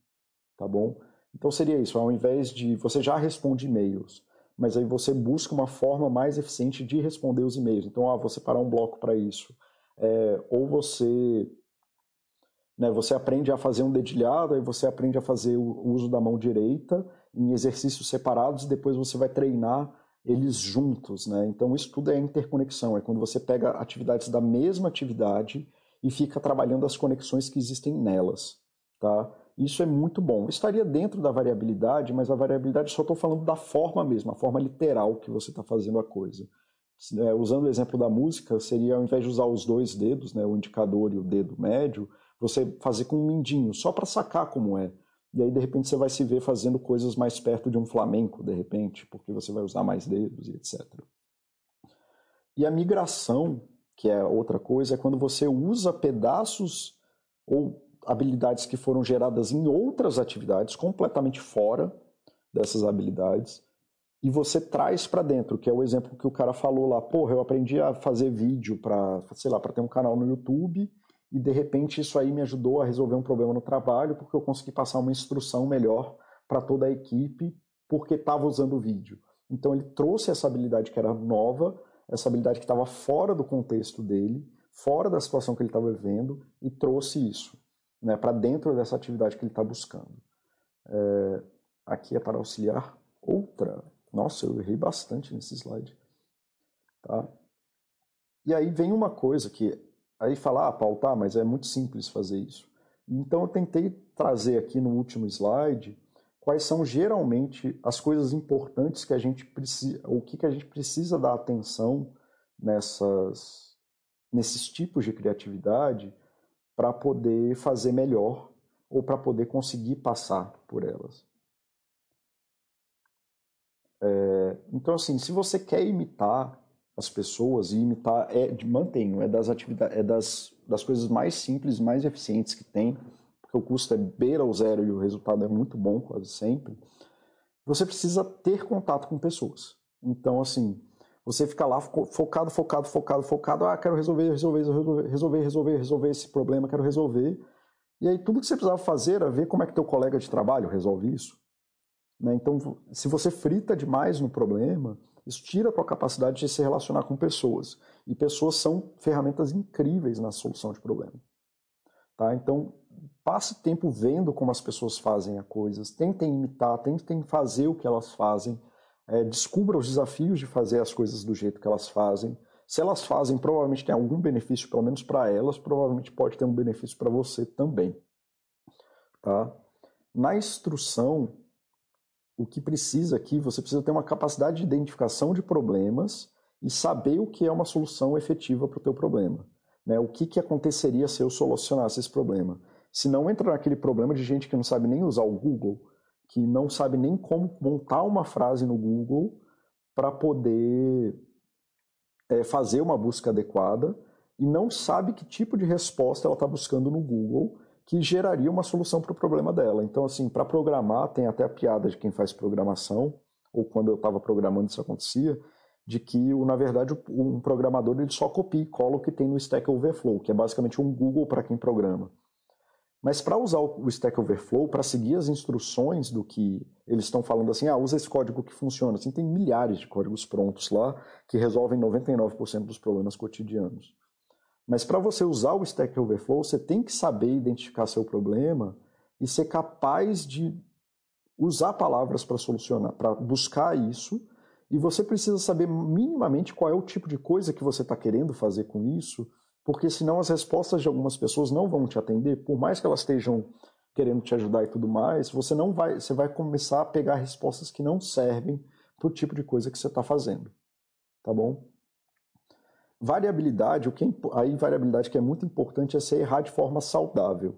tá bom? Então seria isso, ao invés de você já responde e-mails, mas aí você busca uma forma mais eficiente de responder os e-mails. Então, ah, vou separar um bloco para isso. É, ou você né, você aprende a fazer um dedilhado, aí você aprende a fazer o uso da mão direita em exercícios separados e depois você vai treinar eles juntos. Né? Então, isso tudo é interconexão, é quando você pega atividades da mesma atividade e fica trabalhando as conexões que existem nelas. Tá? Isso é muito bom. Estaria dentro da variabilidade, mas a variabilidade só estou falando da forma mesmo, a forma literal que você está fazendo a coisa. É, usando o exemplo da música, seria ao invés de usar os dois dedos, né, o indicador e o dedo médio, você fazer com um mindinho, só para sacar como é. E aí, de repente, você vai se ver fazendo coisas mais perto de um flamenco, de repente, porque você vai usar mais dedos e etc. E a migração, que é outra coisa, é quando você usa pedaços ou habilidades que foram geradas em outras atividades completamente fora. dessas habilidades e você traz para dentro, que é o exemplo que o cara falou lá, porra, eu aprendi a fazer vídeo para, sei lá, para ter um canal no YouTube e de repente isso aí me ajudou a resolver um problema no trabalho porque eu consegui passar uma instrução melhor para toda a equipe porque estava usando o vídeo. Então ele trouxe essa habilidade que era nova, essa habilidade que estava fora do contexto dele, fora da situação que ele estava vivendo e trouxe isso né, para dentro dessa atividade que ele está buscando. É, aqui é para auxiliar outra. Nossa, eu errei bastante nesse slide. Tá? E aí vem uma coisa que aí fala, ah, Paulo, tá, mas é muito simples fazer isso. Então eu tentei trazer aqui no último slide quais são geralmente as coisas importantes que a gente precisa, o que, que a gente precisa dar atenção nessas, nesses tipos de criatividade para poder fazer melhor ou para poder conseguir passar por elas. É, então, assim, se você quer imitar as pessoas e imitar, é, mantenho, é das atividades, é das, das coisas mais simples, mais eficientes que tem, porque o custo é beira o zero e o resultado é muito bom quase sempre. Você precisa ter contato com pessoas. Então, assim, você fica lá focado, focado, focado, focado. Ah, quero resolver, resolver, resolver, resolver, resolver, resolver esse problema, quero resolver. E aí tudo que você precisava fazer era ver como é que teu colega de trabalho resolve isso. Né? Então, se você frita demais no problema, isso tira a tua capacidade de se relacionar com pessoas. E pessoas são ferramentas incríveis na solução de problema. Tá? Então, passe tempo vendo como as pessoas fazem as coisas, tentem imitar, tentem fazer o que elas fazem, é, descubra os desafios de fazer as coisas do jeito que elas fazem. Se elas fazem, provavelmente tem algum benefício, pelo menos para elas, provavelmente pode ter um benefício para você também. Tá? Na instrução, o que precisa aqui, você precisa ter uma capacidade de identificação de problemas e saber o que é uma solução efetiva para o teu problema. Né? O que, que aconteceria se eu solucionasse esse problema? Se não entra naquele problema de gente que não sabe nem usar o Google, que não sabe nem como montar uma frase no Google para poder é, fazer uma busca adequada e não sabe que tipo de resposta ela está buscando no Google que geraria uma solução para o problema dela. Então, assim, para programar, tem até a piada de quem faz programação, ou quando eu estava programando isso acontecia, de que, na verdade, um programador ele só copia e cola o que tem no Stack Overflow, que é basicamente um Google para quem programa. Mas para usar o Stack Overflow, para seguir as instruções do que eles estão falando assim, ah, usa esse código que funciona. Assim, tem milhares de códigos prontos lá que resolvem 99% dos problemas cotidianos. Mas para você usar o Stack Overflow, você tem que saber identificar seu problema e ser capaz de usar palavras para solucionar, para buscar isso. E você precisa saber minimamente qual é o tipo de coisa que você está querendo fazer com isso porque senão as respostas de algumas pessoas não vão te atender, por mais que elas estejam querendo te ajudar e tudo mais, você não vai, você vai começar a pegar respostas que não servem para o tipo de coisa que você está fazendo, tá bom? Variabilidade, o que é, aí variabilidade que é muito importante é você errar de forma saudável.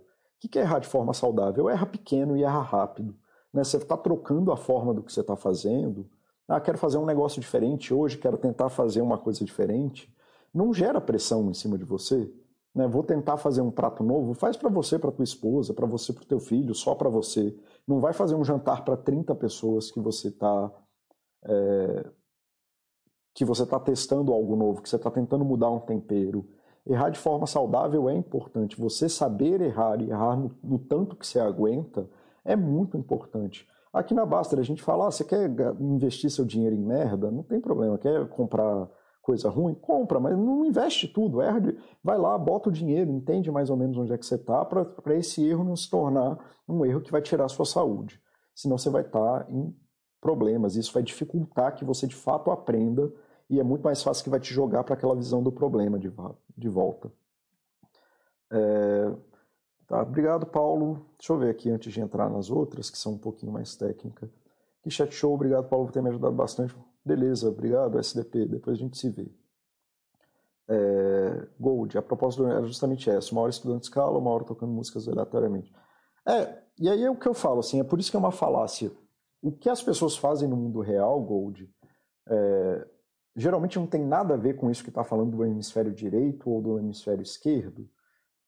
O que é errar de forma saudável? Erra pequeno e erra rápido. Né? Você está trocando a forma do que você está fazendo. Ah, quero fazer um negócio diferente hoje, quero tentar fazer uma coisa diferente não gera pressão em cima de você. Né? Vou tentar fazer um prato novo, faz para você, para tua esposa, para você, para teu filho, só para você. Não vai fazer um jantar para 30 pessoas que você está é, que você está testando algo novo, que você está tentando mudar um tempero. Errar de forma saudável é importante. Você saber errar e errar no, no tanto que você aguenta é muito importante. Aqui na Baster a gente fala, ah, você quer investir seu dinheiro em merda? Não tem problema. Quer comprar coisa ruim, compra, mas não investe tudo. Erra vai lá, bota o dinheiro, entende mais ou menos onde é que você está, para esse erro não se tornar um erro que vai tirar a sua saúde. Senão você vai estar tá em problemas. Isso vai dificultar que você de fato aprenda e é muito mais fácil que vai te jogar para aquela visão do problema de, de volta. É, tá, obrigado, Paulo. Deixa eu ver aqui antes de entrar nas outras, que são um pouquinho mais técnicas. Que chat show, obrigado, Paulo, por ter me ajudado bastante. Beleza, obrigado, SDP. Depois a gente se vê. É, Gold, a proposta era justamente essa: uma hora estudando escala, uma hora tocando músicas aleatoriamente. É, e aí é o que eu falo, assim, é por isso que é uma falácia. O que as pessoas fazem no mundo real, Gold, é, geralmente não tem nada a ver com isso que está falando do hemisfério direito ou do hemisfério esquerdo.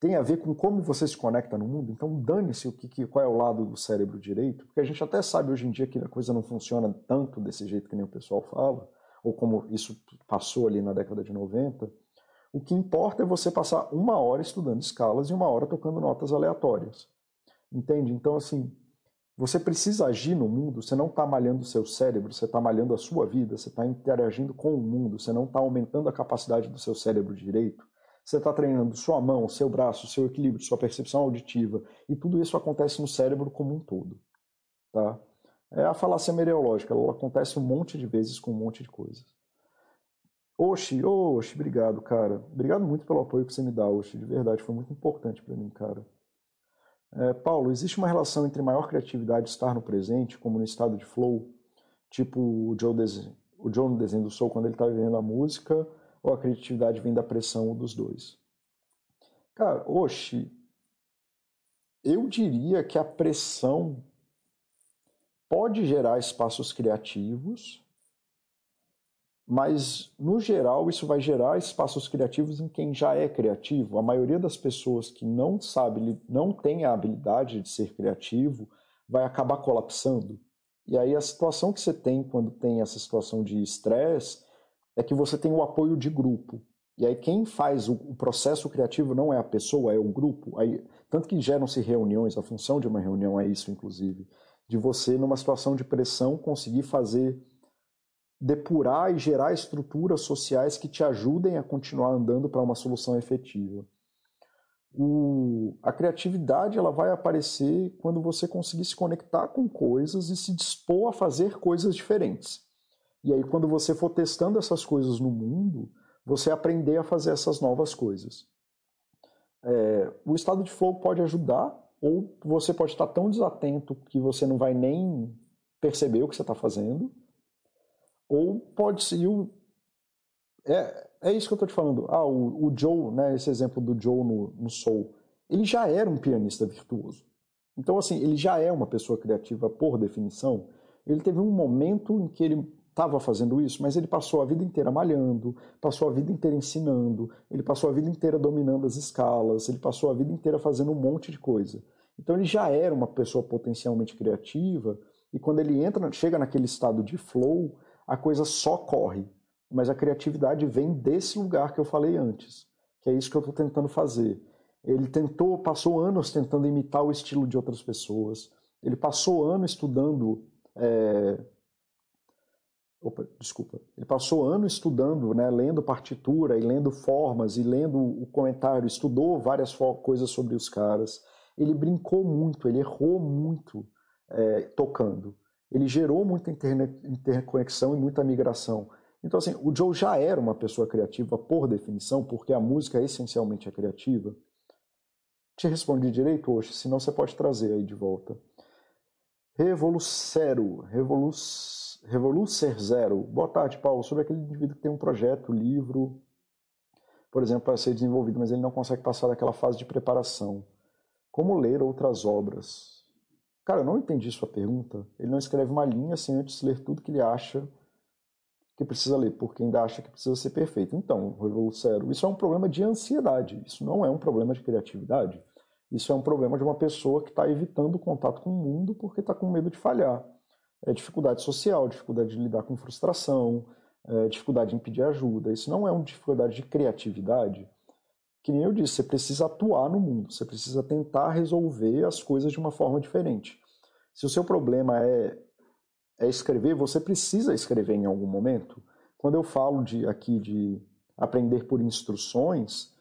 Tem a ver com como você se conecta no mundo. Então, dane-se o que, que, qual é o lado do cérebro direito, porque a gente até sabe hoje em dia que a coisa não funciona tanto desse jeito que nem o pessoal fala, ou como isso passou ali na década de 90. O que importa é você passar uma hora estudando escalas e uma hora tocando notas aleatórias. Entende? Então, assim, você precisa agir no mundo, você não está malhando o seu cérebro, você está malhando a sua vida, você está interagindo com o mundo, você não está aumentando a capacidade do seu cérebro direito você está treinando sua mão, seu braço, seu equilíbrio, sua percepção auditiva, e tudo isso acontece no cérebro como um todo. Tá? É a falácia mereológica, ela acontece um monte de vezes com um monte de coisas. Oxi, Oxi, obrigado, cara. Obrigado muito pelo apoio que você me dá, Oxi, de verdade, foi muito importante para mim, cara. É, Paulo, existe uma relação entre maior criatividade e estar no presente, como no estado de flow, tipo o Joe, o Joe no desenho do Soul, quando ele está vivendo a música, ou a criatividade vem da pressão dos dois? Cara, oxe, eu diria que a pressão pode gerar espaços criativos, mas no geral isso vai gerar espaços criativos em quem já é criativo. A maioria das pessoas que não sabe, não tem a habilidade de ser criativo, vai acabar colapsando. E aí a situação que você tem quando tem essa situação de estresse é que você tem o apoio de grupo. E aí quem faz o, processo criativo não é a pessoa, é o grupo. Aí, tanto que geram-se reuniões, a função de uma reunião é isso, inclusive, de você, numa situação de pressão, conseguir fazer, depurar e gerar estruturas sociais que te ajudem a continuar andando para uma solução efetiva. O, a criatividade ela vai aparecer quando você conseguir se conectar com coisas e se dispor a fazer coisas diferentes. E aí, quando você for testando essas coisas no mundo, você aprender a fazer essas novas coisas. É, o estado de flow pode ajudar, ou você pode estar tão desatento que você não vai nem perceber o que você está fazendo, ou pode ser. É, é isso que eu estou te falando. Ah, o, o, Joe, né, esse exemplo do Joe no, no Soul, ele já era um pianista virtuoso. Então, assim, ele já é uma pessoa criativa por definição. Ele teve um momento em que ele estava fazendo isso, mas ele passou a vida inteira malhando, passou a vida inteira ensinando, ele passou a vida inteira dominando as escalas, ele passou a vida inteira fazendo um monte de coisa. Então ele já era uma pessoa potencialmente criativa e quando ele entra, chega naquele estado de flow, a coisa só corre. Mas a criatividade vem desse lugar que eu falei antes, que é isso que eu estou tentando fazer. Ele tentou, passou anos tentando imitar o estilo de outras pessoas. Ele passou anos estudando é, Opa, desculpa. Ele passou anos estudando, né, lendo partitura e lendo formas e lendo o comentário, estudou várias coisas sobre os caras. Ele brincou muito, ele errou muito é, tocando. Ele gerou muita interconexão e muita migração. Então, assim, o Joe já era uma pessoa criativa por definição, porque a música essencialmente é criativa. Te respondi direito hoje, senão você pode trazer aí de volta. Revolucero, revolucero Revolucer Zero. Boa tarde, Paulo. Sobre aquele indivíduo que tem um projeto, livro, por exemplo, para ser desenvolvido, mas ele não consegue passar daquela fase de preparação. Como ler outras obras? Cara, eu não entendi sua pergunta. Ele não escreve uma linha sem antes ler tudo que ele acha que precisa ler, porque ainda acha que precisa ser perfeito. Então, Revolucero, isso é um problema de ansiedade. Isso não é um problema de criatividade. Isso é um problema de uma pessoa que está evitando o contato com o mundo porque está com medo de falhar é dificuldade social, dificuldade de lidar com frustração, é dificuldade em pedir ajuda. Isso não é uma dificuldade de criatividade. Que nem eu disse, você precisa atuar no mundo, você precisa tentar resolver as coisas de uma forma diferente. Se o seu problema é, é escrever, você precisa escrever em algum momento. Quando eu falo de, aqui de aprender por instruções,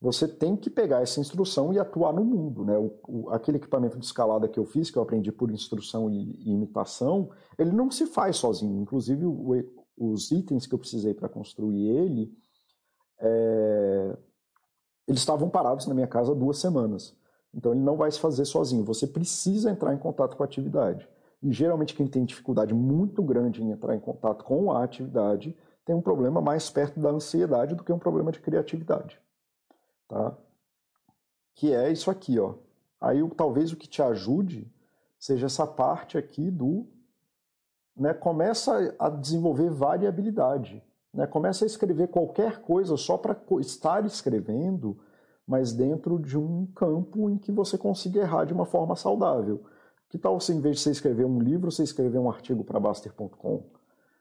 você tem que pegar essa instrução e atuar no mundo. Né? O, o, aquele equipamento de escalada que eu fiz, que eu aprendi por instrução e, e imitação, ele não se faz sozinho. Inclusive, o, os itens que eu precisei para construir ele, é, eles estavam parados na minha casa duas semanas. Então, ele não vai se fazer sozinho. Você precisa entrar em contato com a atividade. E geralmente, quem tem dificuldade muito grande em entrar em contato com a atividade tem um problema mais perto da ansiedade do que um problema de criatividade tá? Que é isso aqui, ó. Aí talvez o que te ajude seja essa parte aqui do, né, começa a desenvolver variabilidade, né? Começa a escrever qualquer coisa só para estar escrevendo, mas dentro de um campo em que você consiga errar de uma forma saudável. Que tal se, em vez de você escrever um livro, você escrever um artigo para Baster.com?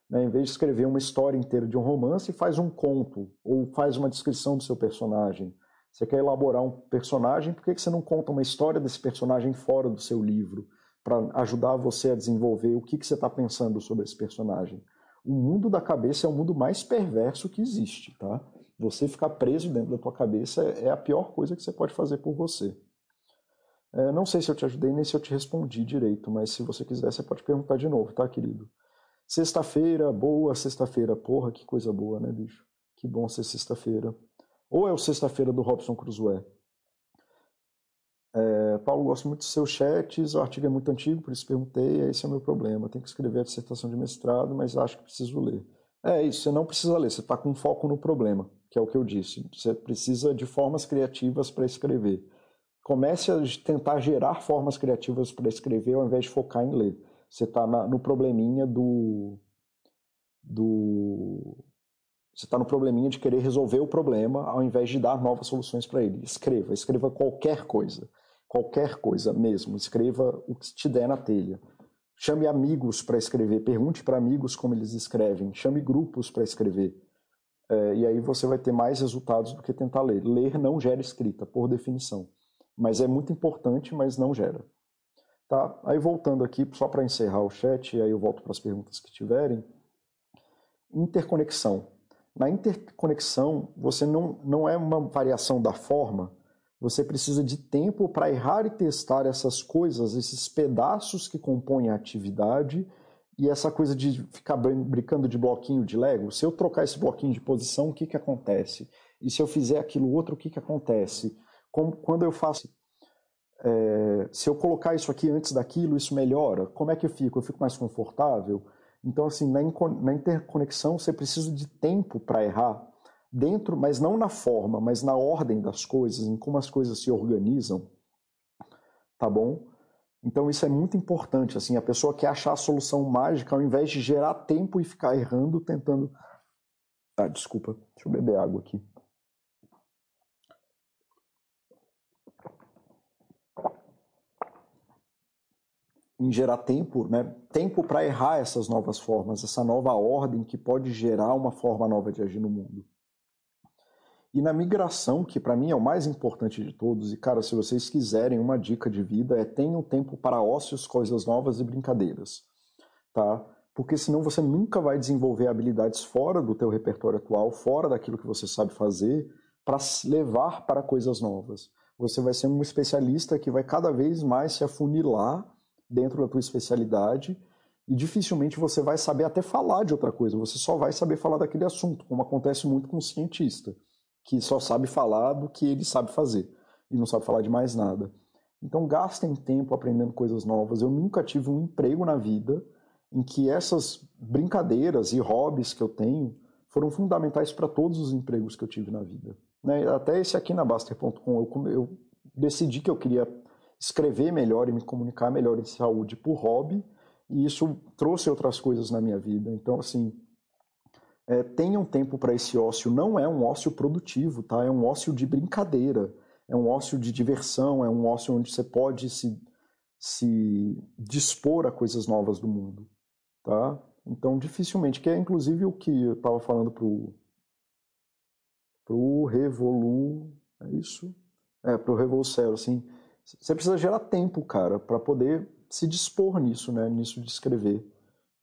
Né? Em vez de escrever uma história inteira de um romance, faz um conto ou faz uma descrição do seu personagem. Você quer elaborar um personagem, por que você não conta uma história desse personagem fora do seu livro? Para ajudar você a desenvolver o que, que você está pensando sobre esse personagem. O mundo da cabeça é o mundo mais perverso que existe, tá? Você ficar preso dentro da tua cabeça é a pior coisa que você pode fazer por você. É, não sei se eu te ajudei nem se eu te respondi direito, mas se você quiser, você pode perguntar de novo, tá, querido? Sexta-feira, boa sexta-feira. Porra, que coisa boa, né, bicho? Que bom ser sexta-feira. Ou é o sexta-feira do Robson Crusoe. É, Paulo, gosto muito dos seus chats, o artigo é muito antigo, por isso perguntei, esse é o meu problema. Tenho que escrever a dissertação de mestrado, mas acho que preciso ler. É isso, você não precisa ler, você está com foco no problema, que é o que eu disse. Você precisa de formas criativas para escrever. Comece a tentar gerar formas criativas para escrever ao invés de focar em ler. Você está no probleminha do. do você está no probleminha de querer resolver o problema ao invés de dar novas soluções para ele. Escreva, escreva qualquer coisa. Qualquer coisa mesmo. Escreva o que te der na telha. Chame amigos para escrever. Pergunte para amigos como eles escrevem. Chame grupos para escrever. É, e aí você vai ter mais resultados do que tentar ler. Ler não gera escrita, por definição. Mas é muito importante, mas não gera. Tá? Aí voltando aqui, só para encerrar o chat, e aí eu volto para as perguntas que tiverem. Interconexão. Na interconexão, você não, não é uma variação da forma, você precisa de tempo para errar e testar essas coisas, esses pedaços que compõem a atividade e essa coisa de ficar brincando de bloquinho de Lego. Se eu trocar esse bloquinho de posição, o que, que acontece? E se eu fizer aquilo outro, o que, que acontece? Como, quando eu faço é, se eu colocar isso aqui antes daquilo, isso melhora? Como é que eu fico? Eu fico mais confortável? Então, assim, na, na interconexão você precisa de tempo para errar, dentro, mas não na forma, mas na ordem das coisas, em como as coisas se organizam, tá bom? Então isso é muito importante, assim, a pessoa quer achar a solução mágica ao invés de gerar tempo e ficar errando, tentando... Ah, desculpa, deixa eu beber água aqui. Em gerar tempo, né? tempo para errar essas novas formas, essa nova ordem que pode gerar uma forma nova de agir no mundo. E na migração, que para mim é o mais importante de todos, e cara, se vocês quiserem uma dica de vida, é tenham tempo para ócios, coisas novas e brincadeiras, tá? Porque senão você nunca vai desenvolver habilidades fora do teu repertório atual, fora daquilo que você sabe fazer, para levar para coisas novas. Você vai ser um especialista que vai cada vez mais se afunilar dentro da tua especialidade e dificilmente você vai saber até falar de outra coisa, você só vai saber falar daquele assunto, como acontece muito com o cientista, que só sabe falar do que ele sabe fazer e não sabe falar de mais nada. Então gastem tempo aprendendo coisas novas. Eu nunca tive um emprego na vida em que essas brincadeiras e hobbies que eu tenho foram fundamentais para todos os empregos que eu tive na vida. Né? Até esse aqui na Baster.com, eu, eu decidi que eu queria escrever melhor e me comunicar melhor em saúde por hobby, e isso trouxe outras coisas na minha vida. Então, assim, é, tenham tempo para esse ócio. Não é um ócio produtivo, tá? É um ócio de brincadeira, é um ócio de diversão, é um ócio onde você pode se, se dispor a coisas novas do mundo, tá? Então, dificilmente, que é inclusive o que eu estava falando pro pro Revolu, é isso? É, pro Revolucero, assim, você precisa gerar tempo, cara, para poder se dispor nisso, né? Nisso de escrever.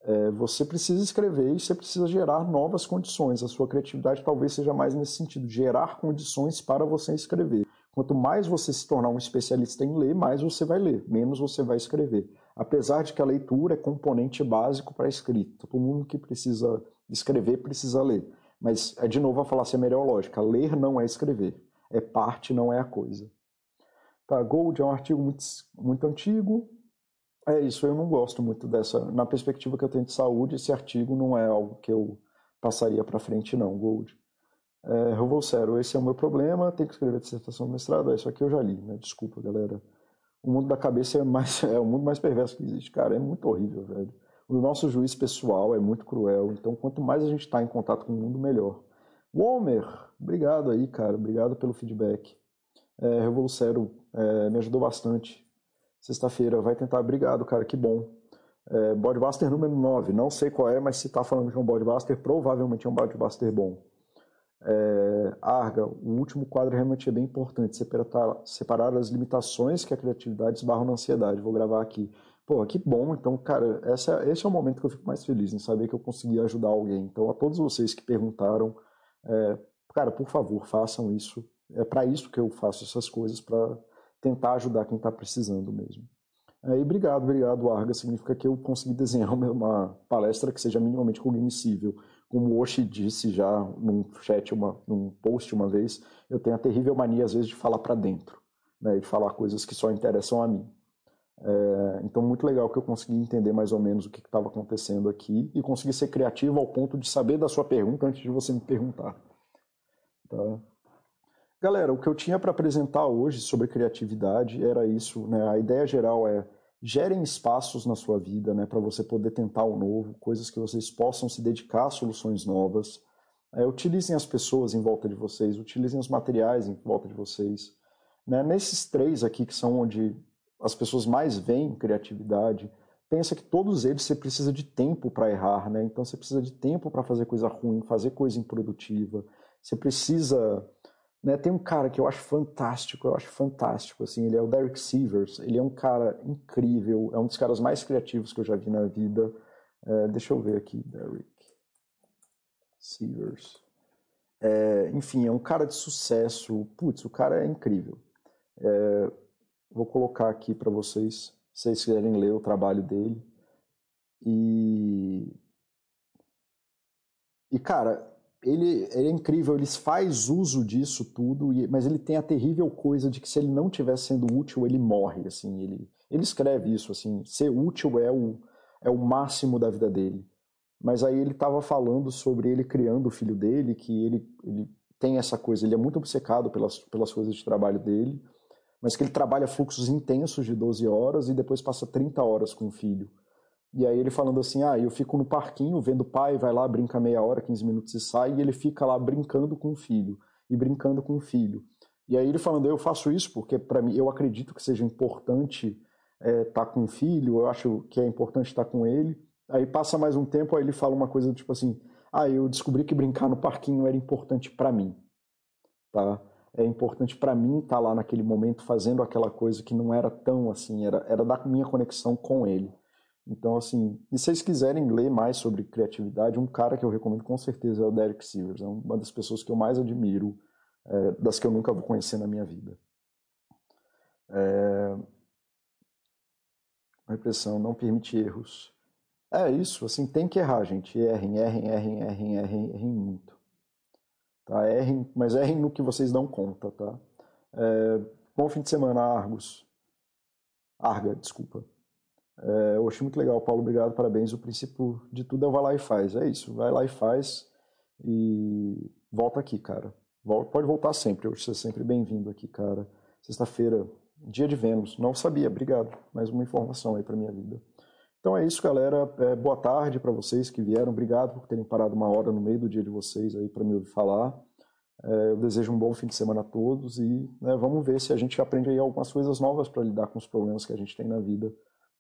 É, você precisa escrever e você precisa gerar novas condições. A sua criatividade talvez seja mais nesse sentido, gerar condições para você escrever. Quanto mais você se tornar um especialista em ler, mais você vai ler, menos você vai escrever. Apesar de que a leitura é componente básico para a escrita. Todo mundo que precisa escrever precisa ler. Mas é de novo a falácia lógica. Ler não é escrever. É parte, não é a coisa. Tá, Gold é um artigo muito, muito antigo. É isso, eu não gosto muito dessa. Na perspectiva que eu tenho de saúde, esse artigo não é algo que eu passaria para frente, não, Gold. É, Revolcero, esse é o meu problema, tem que escrever dissertação do mestrado. É, isso aqui eu já li, né? Desculpa, galera. O mundo da cabeça é, mais, <laughs> é o mundo mais perverso que existe, cara. É muito horrível, velho. O nosso juiz pessoal é muito cruel, então quanto mais a gente está em contato com o mundo, melhor. Walmer, obrigado aí, cara. Obrigado pelo feedback. É, Revolucero é, me ajudou bastante. Sexta-feira, vai tentar. Obrigado, cara, que bom. É, Bodbuster número 9, não sei qual é, mas se está falando é um Bodbuster, provavelmente é um Bodbuster bom. É, Arga, o último quadro realmente é bem importante, separar, separar as limitações que a criatividade esbarra na ansiedade. Vou gravar aqui. Pô, que bom. Então, cara, essa, esse é o momento que eu fico mais feliz em saber que eu consegui ajudar alguém. Então, a todos vocês que perguntaram, é, cara, por favor, façam isso. É para isso que eu faço essas coisas, para tentar ajudar quem está precisando mesmo. É, e obrigado, obrigado, Arga. Significa que eu consegui desenhar <laughs> uma palestra que seja minimamente cognoscível. Como Oshi disse já num chat, uma, num post uma vez, eu tenho a terrível mania, às vezes, de falar para dentro, né, de falar coisas que só interessam a mim. É, então, muito legal que eu consegui entender mais ou menos o que estava acontecendo aqui e consegui ser criativo ao ponto de saber da sua pergunta antes de você me perguntar. Tá? Galera, o que eu tinha para apresentar hoje sobre criatividade era isso. Né? A ideia geral é gerem espaços na sua vida né, para você poder tentar o novo, coisas que vocês possam se dedicar a soluções novas. É, utilizem as pessoas em volta de vocês, utilizem os materiais em volta de vocês. Né? Nesses três aqui, que são onde as pessoas mais veem criatividade, pensa que todos eles você precisa de tempo para errar, né? Então você precisa de tempo para fazer coisa ruim, fazer coisa improdutiva. Você precisa né, tem um cara que eu acho fantástico, eu acho fantástico, assim, ele é o Derek Sivers, ele é um cara incrível, é um dos caras mais criativos que eu já vi na vida. É, deixa eu ver aqui, Derek Sivers. É, enfim, é um cara de sucesso, putz, o cara é incrível. É, vou colocar aqui para vocês, se vocês quiserem ler o trabalho dele. E, e cara, ele, ele, é incrível, ele faz uso disso tudo, mas ele tem a terrível coisa de que se ele não estiver sendo útil, ele morre, assim, ele, ele escreve isso, assim, ser útil é o, é o máximo da vida dele. Mas aí ele estava falando sobre ele criando o filho dele, que ele, ele tem essa coisa, ele é muito obcecado pelas, pelas coisas de trabalho dele, mas que ele trabalha fluxos intensos de 12 horas e depois passa 30 horas com o filho. E aí ele falando assim, ah, eu fico no parquinho vendo o pai, vai lá, brinca meia hora, 15 minutos e sai, e ele fica lá brincando com o filho, e brincando com o filho. E aí ele falando, eu faço isso porque para mim, eu acredito que seja importante estar é, tá com o filho, eu acho que é importante estar tá com ele. Aí passa mais um tempo, aí ele fala uma coisa tipo assim, ah, eu descobri que brincar no parquinho era importante para mim, tá? É importante para mim estar tá lá naquele momento fazendo aquela coisa que não era tão assim, era, era da minha conexão com ele. Então, assim, e se vocês quiserem ler mais sobre criatividade, um cara que eu recomendo com certeza é o Derek Sivers. É uma das pessoas que eu mais admiro, é, das que eu nunca vou conhecer na minha vida. É... Repressão, não permite erros. É isso, assim, tem que errar, gente. Errem, errem, errem, errem, errem, errem muito. Tá? Errem, mas errem no que vocês dão conta, tá? É... Bom fim de semana, Argos. Arga, desculpa. É, eu achei muito legal, Paulo, obrigado, parabéns. O princípio de tudo é vai lá e faz. É isso, vai lá e faz e volta aqui, cara. Pode voltar sempre, eu ser sempre bem-vindo aqui, cara. Sexta-feira, dia de Vênus. Não sabia, obrigado. Mais uma informação aí para minha vida. Então é isso, galera. É, boa tarde para vocês que vieram. Obrigado por terem parado uma hora no meio do dia de vocês aí para me ouvir falar. É, eu desejo um bom fim de semana a todos e né, vamos ver se a gente aprende aí algumas coisas novas para lidar com os problemas que a gente tem na vida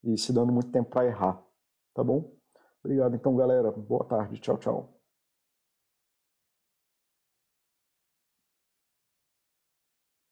e se dando muito tempo para errar. Tá bom? Obrigado então, galera. Boa tarde. Tchau, tchau.